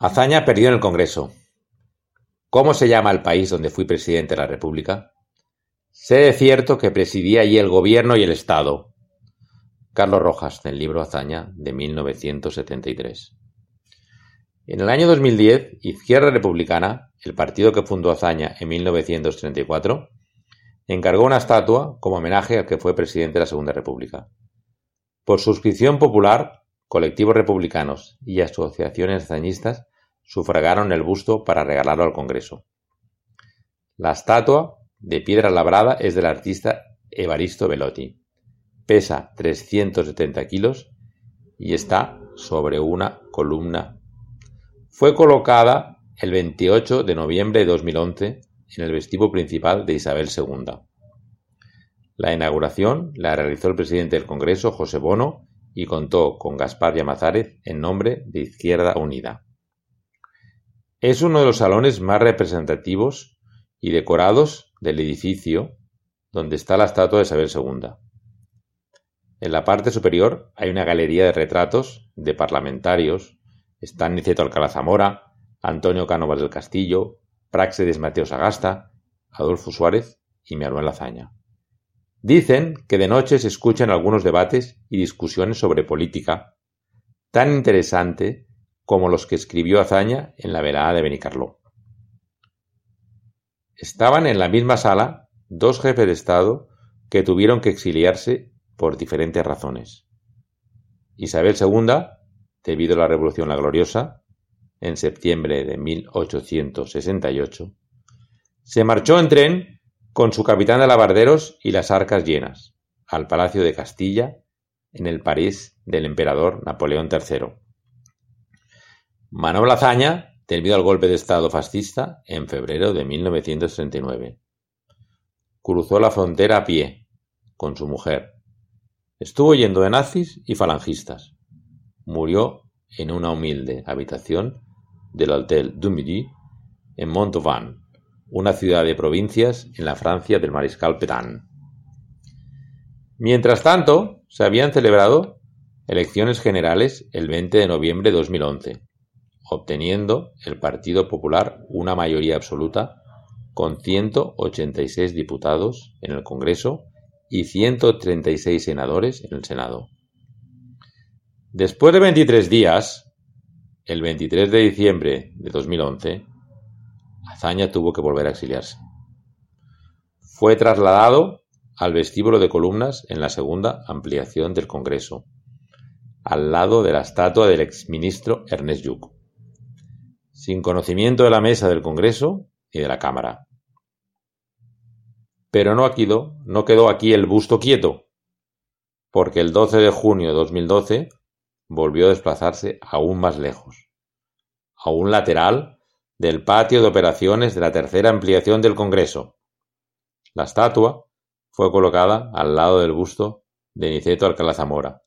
Azaña perdió en el Congreso. ¿Cómo se llama el país donde fui presidente de la República? Sé de cierto que presidí allí el gobierno y el Estado. Carlos Rojas, del libro Azaña, de 1973. En el año 2010, Izquierda Republicana, el partido que fundó Azaña en 1934, encargó una estatua como homenaje al que fue presidente de la Segunda República. Por suscripción popular, colectivos republicanos y asociaciones azañistas sufragaron el busto para regalarlo al Congreso. La estatua, de piedra labrada, es del artista Evaristo Velotti. Pesa 370 kilos y está sobre una columna. Fue colocada el 28 de noviembre de 2011 en el vestíbulo principal de Isabel II. La inauguración la realizó el presidente del Congreso, José Bono, y contó con Gaspar Llamazares en nombre de Izquierda Unida. Es uno de los salones más representativos y decorados del edificio donde está la estatua de Isabel II. En la parte superior hay una galería de retratos de parlamentarios. Están Niceto Alcalá Zamora, Antonio Cánovas del Castillo, Praxedes Mateo Sagasta, Adolfo Suárez y Manuel Lazaña. Dicen que de noche se escuchan algunos debates y discusiones sobre política, tan interesante como los que escribió Azaña en la velada de Benicarló. Estaban en la misma sala dos jefes de Estado que tuvieron que exiliarse por diferentes razones. Isabel II, debido a la Revolución La Gloriosa, en septiembre de 1868, se marchó en tren con su capitán de alabarderos y las arcas llenas, al Palacio de Castilla, en el París del emperador Napoleón III. Manuel Azaña, debido al golpe de Estado fascista en febrero de 1939. Cruzó la frontera a pie, con su mujer. Estuvo yendo de nazis y falangistas. Murió en una humilde habitación del Hotel du Midi en Montauban, una ciudad de provincias en la Francia del mariscal Petain. Mientras tanto, se habían celebrado elecciones generales el 20 de noviembre de 2011 obteniendo el Partido Popular una mayoría absoluta con 186 diputados en el Congreso y 136 senadores en el Senado. Después de 23 días, el 23 de diciembre de 2011, Azaña tuvo que volver a exiliarse. Fue trasladado al vestíbulo de columnas en la segunda ampliación del Congreso, al lado de la estatua del exministro Ernest Lluch sin conocimiento de la mesa del Congreso y de la Cámara. Pero no quedó, no quedó aquí el busto quieto, porque el 12 de junio de 2012 volvió a desplazarse aún más lejos, a un lateral del patio de operaciones de la tercera ampliación del Congreso. La estatua fue colocada al lado del busto de Niceto Alcalá Zamora,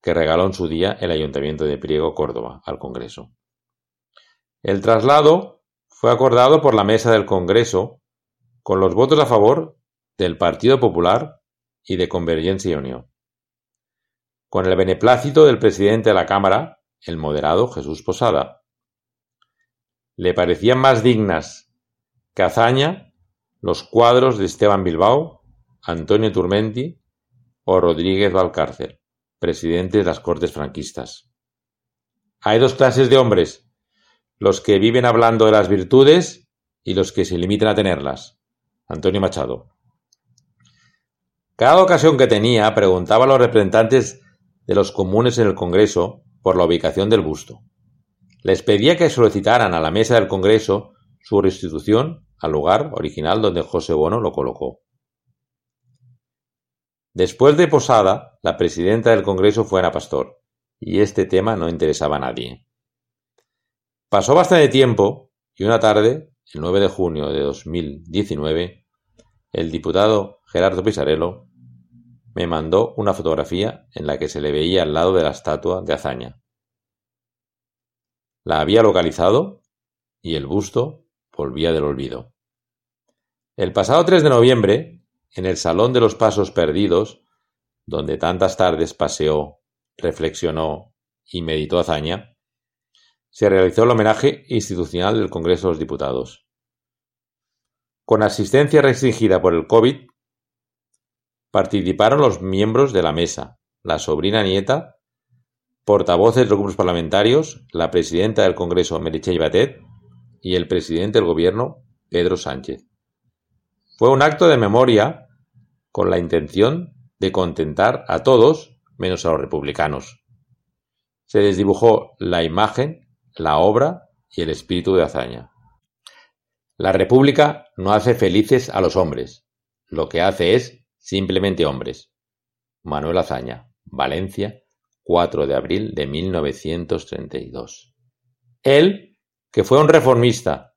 que regaló en su día el Ayuntamiento de Priego, Córdoba, al Congreso. El traslado fue acordado por la Mesa del Congreso con los votos a favor del Partido Popular y de Convergencia y Unión. Con el beneplácito del presidente de la Cámara, el moderado Jesús Posada. Le parecían más dignas que hazaña los cuadros de Esteban Bilbao, Antonio Turmenti o Rodríguez Valcárcel, presidente de las Cortes franquistas. Hay dos clases de hombres los que viven hablando de las virtudes y los que se limitan a tenerlas. Antonio Machado. Cada ocasión que tenía preguntaba a los representantes de los comunes en el Congreso por la ubicación del busto. Les pedía que solicitaran a la mesa del Congreso su restitución al lugar original donde José Bono lo colocó. Después de Posada, la presidenta del Congreso fue Ana Pastor, y este tema no interesaba a nadie. Pasó bastante tiempo y una tarde, el 9 de junio de 2019, el diputado Gerardo Pisarello me mandó una fotografía en la que se le veía al lado de la estatua de Azaña. La había localizado y el busto volvía del olvido. El pasado 3 de noviembre, en el Salón de los Pasos Perdidos, donde tantas tardes paseó, reflexionó y meditó Azaña, se realizó el homenaje institucional del Congreso de los Diputados. Con asistencia restringida por el COVID, participaron los miembros de la mesa, la sobrina nieta, portavoces de los grupos parlamentarios, la presidenta del Congreso Meritxell Batet y el presidente del Gobierno Pedro Sánchez. Fue un acto de memoria con la intención de contentar a todos menos a los republicanos. Se desdibujó la imagen, la obra y el espíritu de hazaña. La República no hace felices a los hombres, lo que hace es simplemente hombres. Manuel Azaña, Valencia, 4 de abril de 1932. Él, que fue un reformista,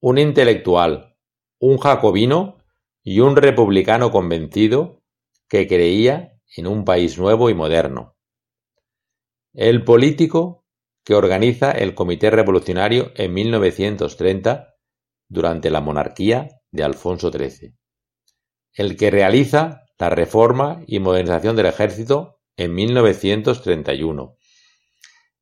un intelectual, un jacobino y un republicano convencido que creía en un país nuevo y moderno. El político que organiza el Comité Revolucionario en 1930 durante la monarquía de Alfonso XIII, el que realiza la reforma y modernización del ejército en 1931,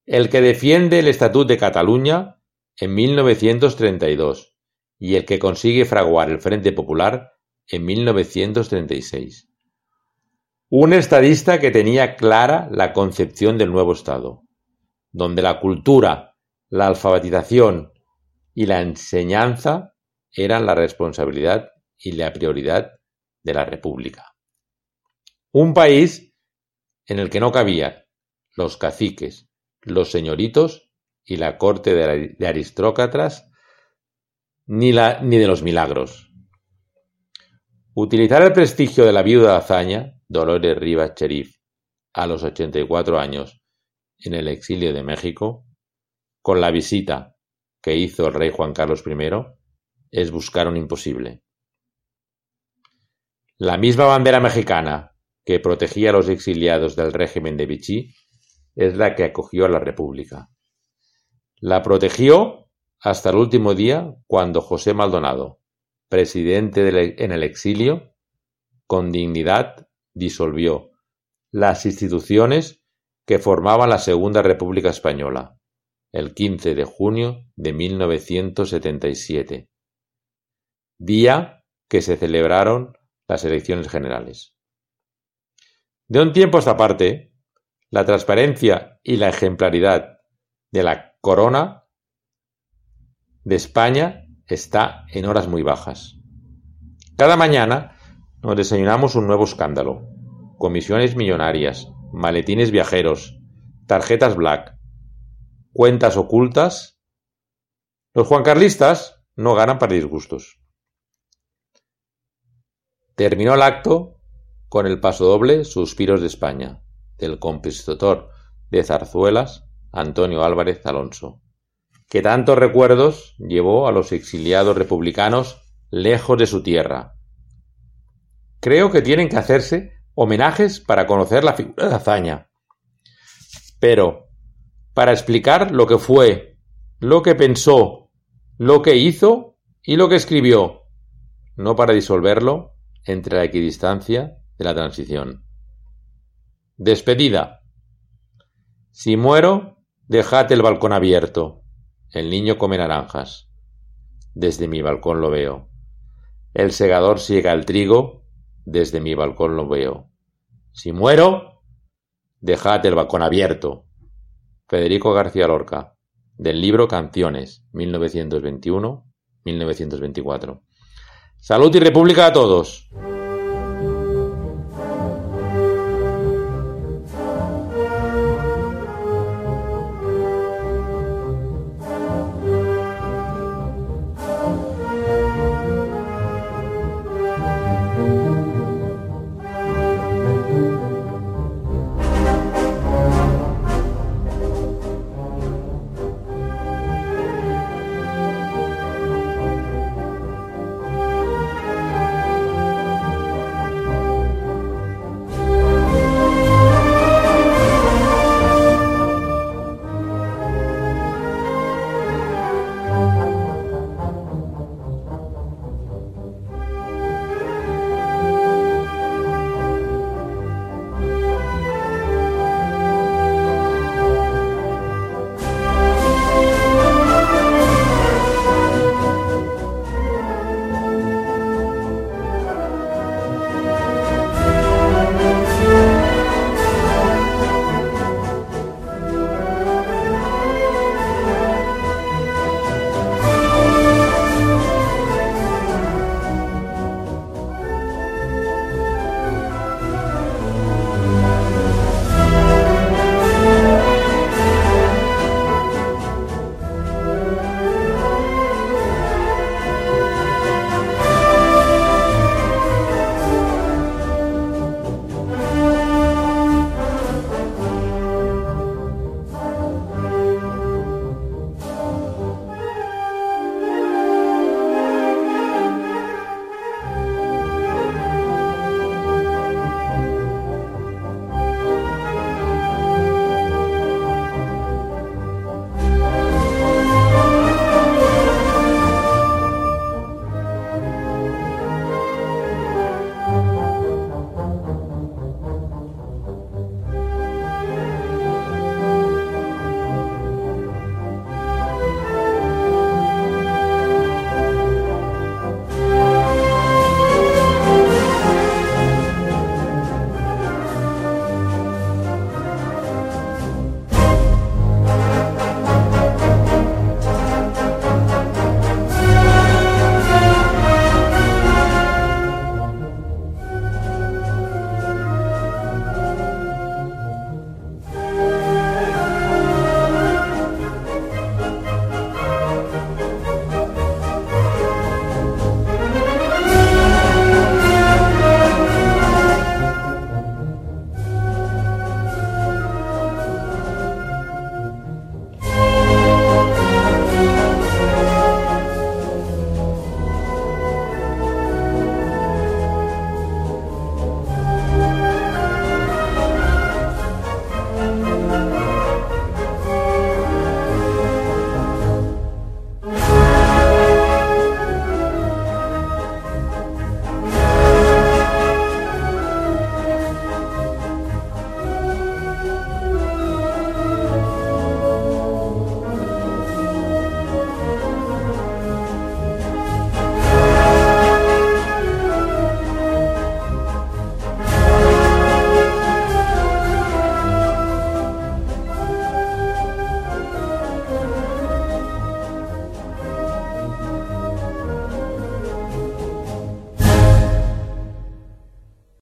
el que defiende el Estatut de Cataluña en 1932 y el que consigue fraguar el Frente Popular en 1936. Un estadista que tenía clara la concepción del nuevo Estado, donde la cultura, la alfabetización y la enseñanza eran la responsabilidad y la prioridad de la República. Un país en el que no cabían los caciques, los señoritos y la corte de aristócratas ni, la, ni de los milagros. Utilizar el prestigio de la viuda de Azaña, Dolores Rivas Cherif, a los 84 años, en el exilio de México, con la visita que hizo el rey Juan Carlos I es buscar un imposible. La misma bandera mexicana que protegía a los exiliados del régimen de Vichy es la que acogió a la República. La protegió hasta el último día cuando José Maldonado, presidente en el exilio, con dignidad disolvió las instituciones que formaban la Segunda República Española el quince de junio de 1977, día que se celebraron las elecciones generales. De un tiempo a esta parte, la transparencia y la ejemplaridad de la corona de España está en horas muy bajas. Cada mañana nos desayunamos un nuevo escándalo. Comisiones millonarias, maletines viajeros, tarjetas black, cuentas ocultas, los juancarlistas no ganan para disgustos. Terminó el acto con el pasodoble Suspiros de España, del compositor de zarzuelas Antonio Álvarez Alonso, que tantos recuerdos llevó a los exiliados republicanos lejos de su tierra. Creo que tienen que hacerse homenajes para conocer la figura de hazaña. Pero para explicar lo que fue, lo que pensó, lo que hizo y lo que escribió, no para disolverlo entre la equidistancia de la transición. Despedida. Si muero, dejad el balcón abierto. El niño come naranjas. Desde mi balcón lo veo. El segador siega el trigo. Desde mi balcón lo veo. Si muero, dejad el balcón abierto. Federico García Lorca, del libro Canciones, 1921-1924. Salud y República a todos.